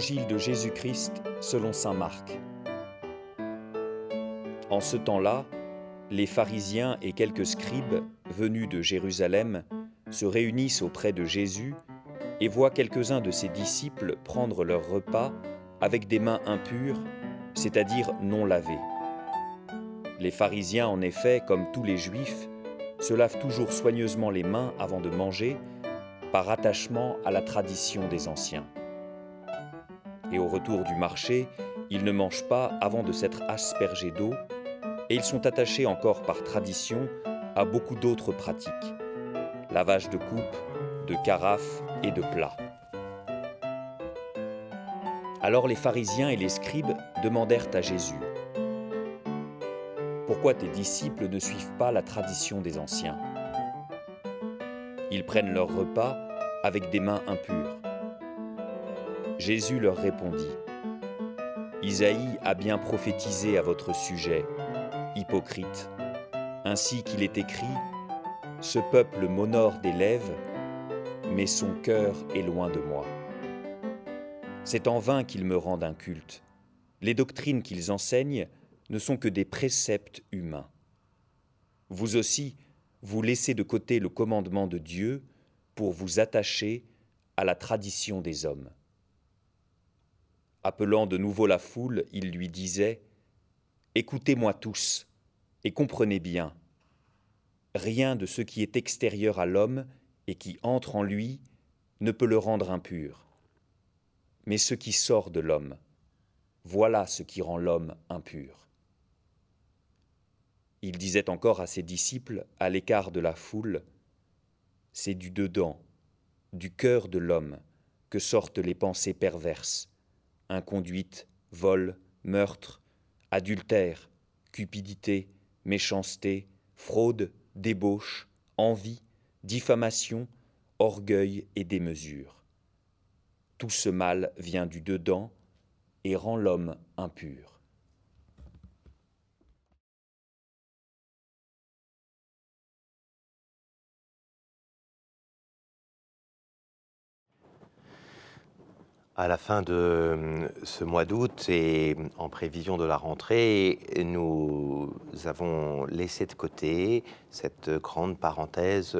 Évangile de Jésus-Christ selon Saint Marc. En ce temps-là, les pharisiens et quelques scribes venus de Jérusalem se réunissent auprès de Jésus et voient quelques-uns de ses disciples prendre leur repas avec des mains impures, c'est-à-dire non lavées. Les pharisiens, en effet, comme tous les juifs, se lavent toujours soigneusement les mains avant de manger, par attachement à la tradition des anciens. Et au retour du marché, ils ne mangent pas avant de s'être aspergés d'eau, et ils sont attachés encore par tradition à beaucoup d'autres pratiques. Lavage de coupe, de carafes et de plats. Alors les pharisiens et les scribes demandèrent à Jésus, Pourquoi tes disciples ne suivent pas la tradition des anciens? Ils prennent leur repas avec des mains impures. Jésus leur répondit, Isaïe a bien prophétisé à votre sujet, hypocrite, ainsi qu'il est écrit, Ce peuple m'honore des lèvres, mais son cœur est loin de moi. C'est en vain qu'ils me rendent un culte. Les doctrines qu'ils enseignent ne sont que des préceptes humains. Vous aussi, vous laissez de côté le commandement de Dieu pour vous attacher à la tradition des hommes. Appelant de nouveau la foule, il lui disait Écoutez-moi tous et comprenez bien. Rien de ce qui est extérieur à l'homme et qui entre en lui ne peut le rendre impur. Mais ce qui sort de l'homme, voilà ce qui rend l'homme impur. Il disait encore à ses disciples, à l'écart de la foule, C'est du dedans, du cœur de l'homme, que sortent les pensées perverses, inconduite, vol, meurtre, adultère, cupidité, méchanceté, fraude, débauche, envie, diffamation, orgueil et démesure. Tout ce mal vient du dedans et rend l'homme impur. À la fin de euh, ce mois d'août et en prévision de la rentrée, nous avons laissé de côté cette grande parenthèse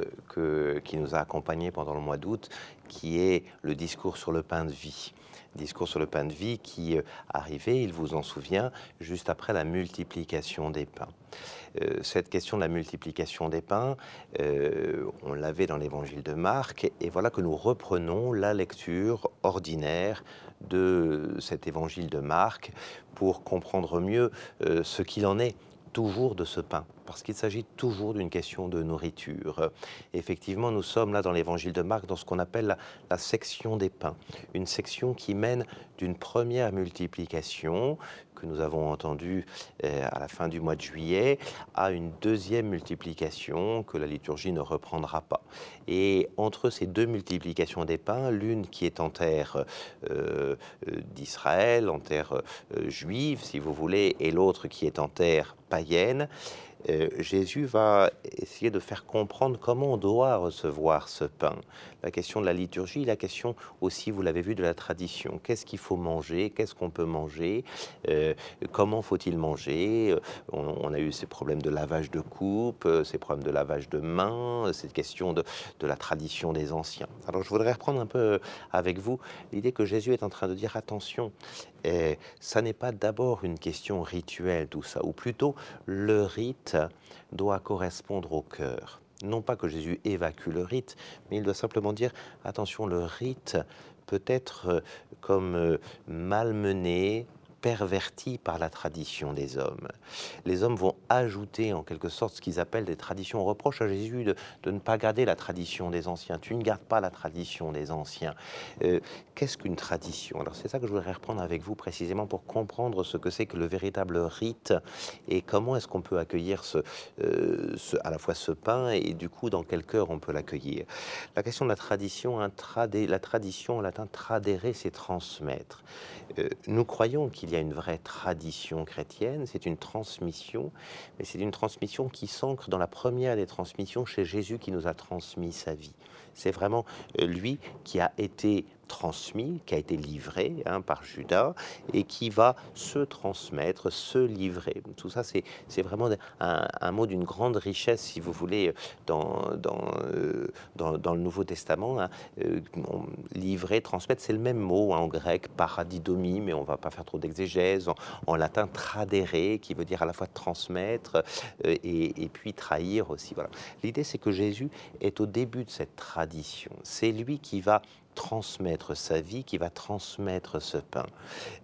qui nous a accompagnés pendant le mois d'août, qui est le discours sur le pain de vie discours sur le pain de vie qui euh, arrivait, il vous en souvient, juste après la multiplication des pains. Euh, cette question de la multiplication des pains, euh, on l'avait dans l'évangile de Marc, et voilà que nous reprenons la lecture ordinaire de cet évangile de Marc pour comprendre mieux ce qu'il en est toujours de ce pain, parce qu'il s'agit toujours d'une question de nourriture. Effectivement, nous sommes là dans l'évangile de Marc, dans ce qu'on appelle la, section des pains, une section qui mène d'une première multiplication que nous avons entendue euh, à la fin du mois de juillet à une deuxième multiplication que la liturgie ne reprendra pas. Et entre ces deux multiplications des pains, l'une qui est en terre euh, euh, d'Israël, en terre juive, si vous voulez, et l'autre qui est en terre païenne, euh, Jésus va essayer de faire comprendre comment on doit recevoir ce pain. La question de la liturgie, la question aussi, vous l'avez vu, de la tradition. Qu'est-ce qu'il faut manger? Qu'est-ce qu'on peut manger? Euh, Comment faut-il manger? On, a eu ces problèmes de lavage de coupe, euh, ces problèmes de lavage de mains, cette question de, de la tradition des anciens. Alors je voudrais reprendre un peu avec vous l'idée que Jésus est en train de dire attention, et ça n'est pas d'abord une question rituelle, tout ça, ou plutôt le rite doit correspondre au cœur. Non pas que Jésus évacue le rite, mais il doit simplement dire attention, le rite peut être euh, comme euh, malmené, perverti par la tradition des hommes. Les hommes vont ajouter en quelque sorte ce qu'ils appellent des traditions. On reproche à Jésus de, ne pas garder la tradition des anciens. Tu ne gardes pas la tradition des anciens. Euh, qu'est-ce qu'une tradition? Alors c'est ça que je voudrais reprendre avec vous précisément pour comprendre ce que c'est que le véritable rite et comment est-ce qu'on peut accueillir ce, euh, à la fois ce pain et du coup dans quel cœur on peut l'accueillir. La question de la tradition, tradé, la tradition en latin tradere, c'est transmettre. Euh, nous croyons qu'il y a une vraie tradition chrétienne, c'est une transmission, mais c'est une transmission qui s'ancre dans la première des transmissions chez Jésus qui nous a transmis sa vie. C'est vraiment euh, lui qui a été transmis, qui a été livré hein, par Judas et qui va se transmettre, se livrer. Tout ça, c'est vraiment un, mot d'une grande richesse, si vous voulez, dans, dans, euh, dans, le Nouveau Testament. Hein. Euh, livrer, transmettre, c'est le même mot hein, en grec, paradidomie, mais on va pas faire trop d'exégèse. En, latin, tradere, qui veut dire à la fois transmettre et, puis trahir aussi. L'idée, c'est que Jésus est au début de cette C'est lui qui va transmettre sa vie, qui va transmettre ce pain.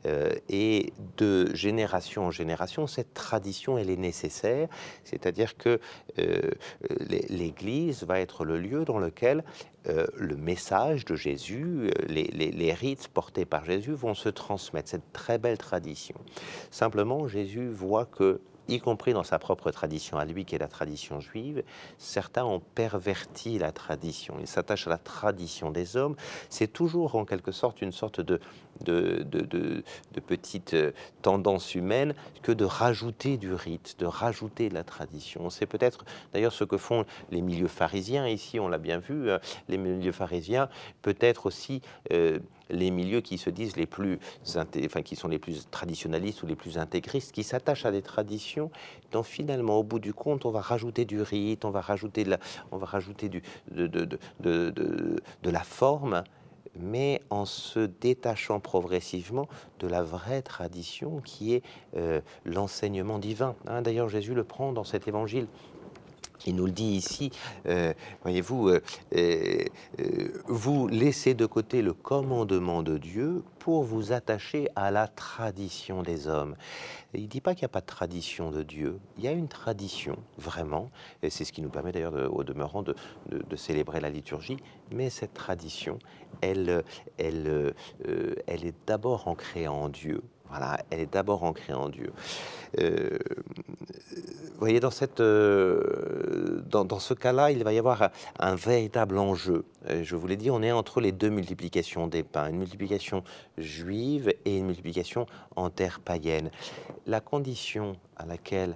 Euh, et de génération en génération, cette tradition, elle est nécessaire, c'est-à-dire que euh, l'Église va être le lieu dans lequel euh, le message de Jésus, les, les, rites portés par Jésus vont se transmettre, cette très belle tradition. Simplement, Jésus voit que y compris dans sa propre tradition à lui, qui est la tradition juive, certains ont perverti la tradition. Ils s'attachent à la tradition des hommes. C'est toujours en quelque sorte une sorte de, de, de, petite euh, tendance humaine que de rajouter du rite, de rajouter de la tradition. C'est peut-être d'ailleurs ce que font les milieux pharisiens. Ici, on l'a bien vu, euh, les milieux pharisiens, peut-être aussi... Euh, les milieux qui se disent les plus, enfin, qui sont les plus traditionnalistes ou les plus intégristes, qui s'attachent à des traditions, dont finalement, au bout du compte, on va rajouter du rite, on va rajouter de la, on va rajouter de la forme, mais en se détachant progressivement de la vraie tradition qui est euh, l'enseignement divin. Hein, d'ailleurs, Jésus le prend dans cet évangile il nous le dit ici, euh, voyez-vous, euh, euh, vous laissez de côté le commandement de Dieu pour vous attacher à la tradition des hommes. il ne dit pas qu'il n'y a pas de tradition de Dieu, il y a une tradition, vraiment, et c'est ce qui nous permet d'ailleurs au demeurant de, de, célébrer la liturgie, mais cette tradition, elle, elle, elle est d'abord ancrée en Dieu, voilà, elle est d'abord ancrée en Dieu. Euh, vous voyez, dans, cette, euh, dans, ce cas-là, il va y avoir un, véritable enjeu. Euh, je vous l'ai dit, on est entre les deux multiplications des pains, une multiplication juive et une multiplication en terre païenne. La condition à laquelle,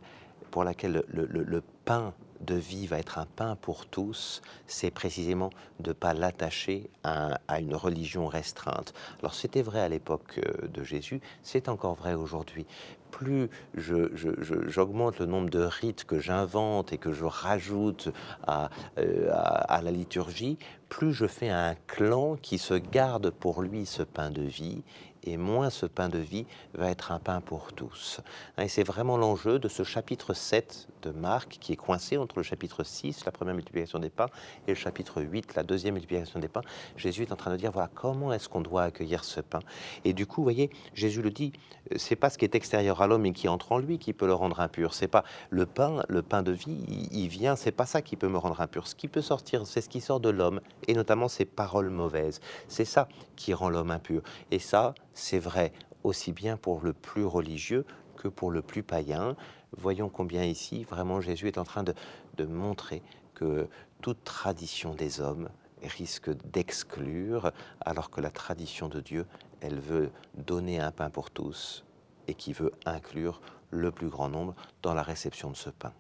pour laquelle le pain de vie va être un pain pour tous, c'est précisément de ne pas l'attacher à, une religion restreinte. Alors c'était vrai à l'époque euh, de Jésus, c'est encore vrai aujourd'hui. Plus j'augmente le nombre de rites que j'invente et que je rajoute euh, à la liturgie, plus je fais un clan qui se garde pour lui ce pain de vie et moins ce pain de vie va être un pain pour tous. Et c'est vraiment l'enjeu de ce chapitre 7 de Marc qui est coincé entre le chapitre 6, la première multiplication des pains, et le chapitre 8, la deuxième multiplication des pains. Jésus est en train de dire, voilà, comment est-ce qu'on doit accueillir ce pain? Et du coup, vous voyez, Jésus le dit, c'est pas ce qui est extérieur à l'homme et qui entre en lui qui peut le rendre impur. C'est pas le pain, le pain de vie, il vient, c'est pas ça qui peut me rendre impur. Ce qui peut sortir, c'est ce qui sort de l'homme, et notamment ses paroles mauvaises. C'est ça qui rend l'homme impur. Et ça, c'est vrai aussi bien pour le plus religieux que pour le plus païen. Voyons combien ici, vraiment, Jésus est en train de, montrer que toute tradition des hommes risque d'exclure, alors que la tradition de Dieu, elle veut donner un pain pour tous et qui veut inclure le plus grand nombre dans la réception de ce pain.